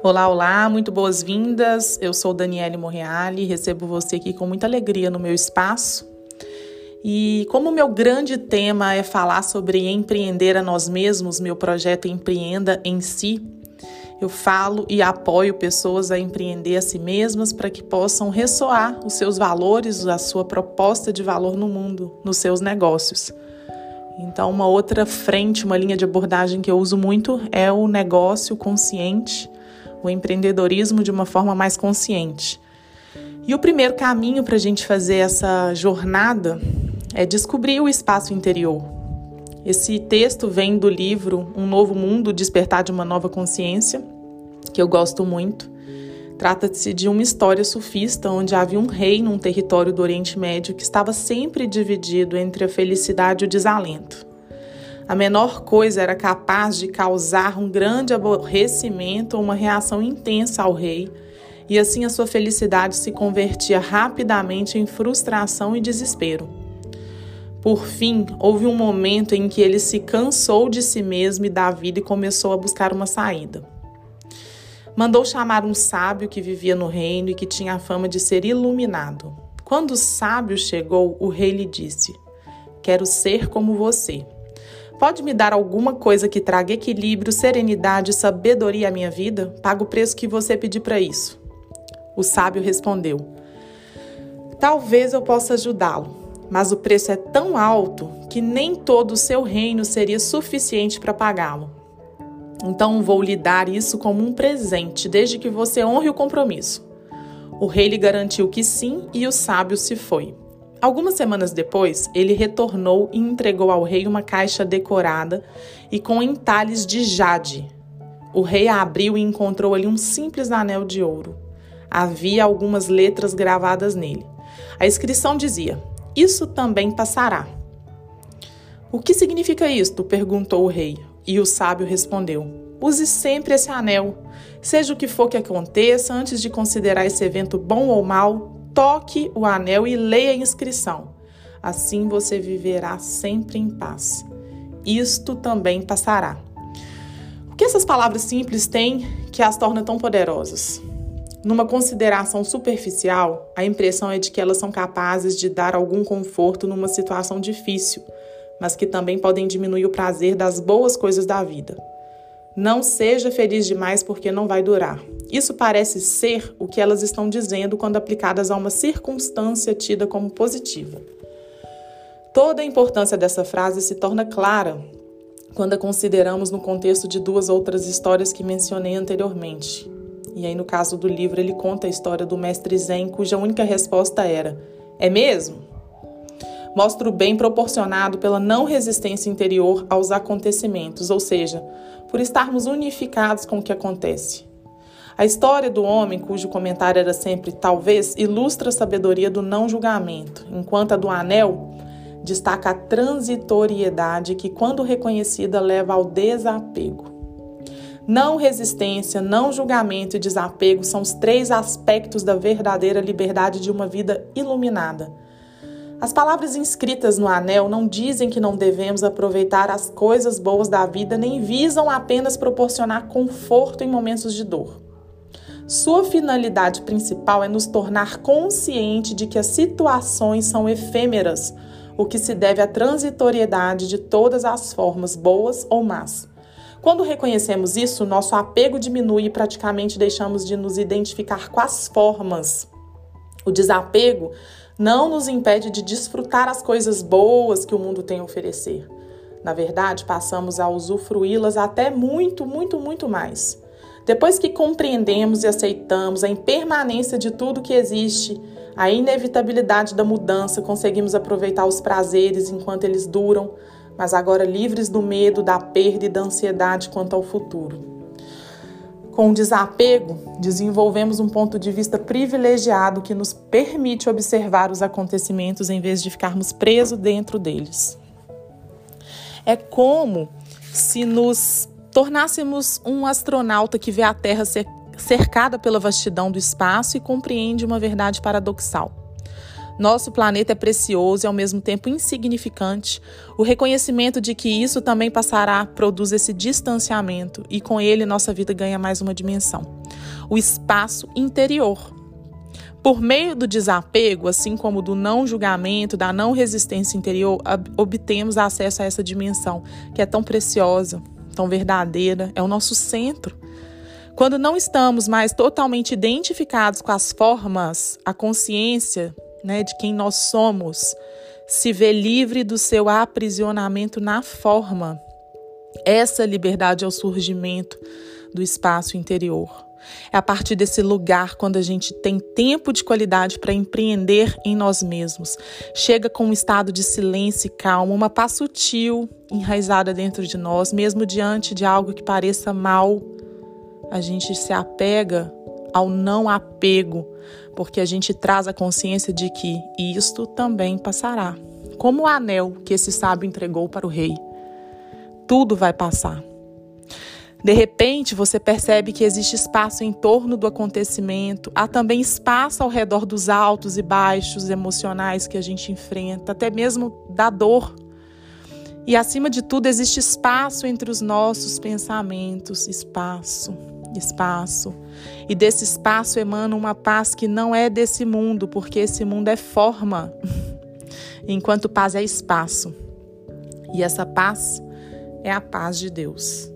Olá, olá, muito boas-vindas. Eu sou Daniele Morreale, recebo você aqui com muita alegria no meu espaço. E como meu grande tema é falar sobre empreender a nós mesmos, meu projeto Empreenda em Si, eu falo e apoio pessoas a empreender a si mesmas para que possam ressoar os seus valores, a sua proposta de valor no mundo, nos seus negócios. Então, uma outra frente, uma linha de abordagem que eu uso muito é o negócio consciente o empreendedorismo de uma forma mais consciente. E o primeiro caminho para a gente fazer essa jornada é descobrir o espaço interior. Esse texto vem do livro Um Novo Mundo Despertar de uma Nova Consciência, que eu gosto muito. Trata-se de uma história sufista onde havia um rei num território do Oriente Médio que estava sempre dividido entre a felicidade e o desalento. A menor coisa era capaz de causar um grande aborrecimento ou uma reação intensa ao rei, e assim a sua felicidade se convertia rapidamente em frustração e desespero. Por fim, houve um momento em que ele se cansou de si mesmo e da vida e começou a buscar uma saída. Mandou chamar um sábio que vivia no reino e que tinha a fama de ser iluminado. Quando o sábio chegou, o rei lhe disse: Quero ser como você. Pode me dar alguma coisa que traga equilíbrio, serenidade e sabedoria à minha vida? Pago o preço que você pedir para isso. O sábio respondeu: Talvez eu possa ajudá-lo, mas o preço é tão alto que nem todo o seu reino seria suficiente para pagá-lo. Então vou lhe dar isso como um presente, desde que você honre o compromisso. O rei lhe garantiu que sim e o sábio se foi. Algumas semanas depois, ele retornou e entregou ao rei uma caixa decorada e com entalhes de jade. O rei a abriu e encontrou ali um simples anel de ouro. Havia algumas letras gravadas nele. A inscrição dizia: Isso também passará. O que significa isto? perguntou o rei. E o sábio respondeu: Use sempre esse anel. Seja o que for que aconteça, antes de considerar esse evento bom ou mal, toque o anel e leia a inscrição. Assim você viverá sempre em paz. Isto também passará. O que essas palavras simples têm que as torna tão poderosas? Numa consideração superficial, a impressão é de que elas são capazes de dar algum conforto numa situação difícil, mas que também podem diminuir o prazer das boas coisas da vida. Não seja feliz demais porque não vai durar. Isso parece ser o que elas estão dizendo quando aplicadas a uma circunstância tida como positiva. Toda a importância dessa frase se torna clara quando a consideramos no contexto de duas outras histórias que mencionei anteriormente. E aí, no caso do livro, ele conta a história do mestre Zen, cuja única resposta era: É mesmo? Mostra o bem proporcionado pela não resistência interior aos acontecimentos, ou seja, por estarmos unificados com o que acontece. A história do homem, cujo comentário era sempre talvez, ilustra a sabedoria do não julgamento, enquanto a do anel destaca a transitoriedade que, quando reconhecida, leva ao desapego. Não resistência, não julgamento e desapego são os três aspectos da verdadeira liberdade de uma vida iluminada. As palavras inscritas no anel não dizem que não devemos aproveitar as coisas boas da vida, nem visam apenas proporcionar conforto em momentos de dor. Sua finalidade principal é nos tornar consciente de que as situações são efêmeras, o que se deve à transitoriedade de todas as formas, boas ou más. Quando reconhecemos isso, nosso apego diminui e praticamente deixamos de nos identificar com as formas. O desapego não nos impede de desfrutar as coisas boas que o mundo tem a oferecer. Na verdade, passamos a usufruí-las até muito, muito, muito mais. Depois que compreendemos e aceitamos a impermanência de tudo que existe, a inevitabilidade da mudança, conseguimos aproveitar os prazeres enquanto eles duram, mas agora livres do medo, da perda e da ansiedade quanto ao futuro. Com desapego, desenvolvemos um ponto de vista privilegiado que nos permite observar os acontecimentos em vez de ficarmos presos dentro deles. É como se nos tornássemos um astronauta que vê a Terra cercada pela vastidão do espaço e compreende uma verdade paradoxal. Nosso planeta é precioso e ao mesmo tempo insignificante. O reconhecimento de que isso também passará produz esse distanciamento e com ele nossa vida ganha mais uma dimensão. O espaço interior. Por meio do desapego, assim como do não julgamento, da não resistência interior, obtemos acesso a essa dimensão que é tão preciosa, tão verdadeira, é o nosso centro. Quando não estamos mais totalmente identificados com as formas, a consciência né, de quem nós somos se vê livre do seu aprisionamento na forma. Essa liberdade é o surgimento do espaço interior. É a partir desse lugar, quando a gente tem tempo de qualidade para empreender em nós mesmos. Chega com um estado de silêncio e calma, uma paz sutil enraizada dentro de nós, mesmo diante de algo que pareça mal. A gente se apega ao não apego, porque a gente traz a consciência de que isto também passará. Como o anel que esse sábio entregou para o rei. Tudo vai passar. De repente, você percebe que existe espaço em torno do acontecimento, há também espaço ao redor dos altos e baixos emocionais que a gente enfrenta, até mesmo da dor. E acima de tudo, existe espaço entre os nossos pensamentos espaço, espaço. E desse espaço emana uma paz que não é desse mundo, porque esse mundo é forma, enquanto paz é espaço. E essa paz é a paz de Deus.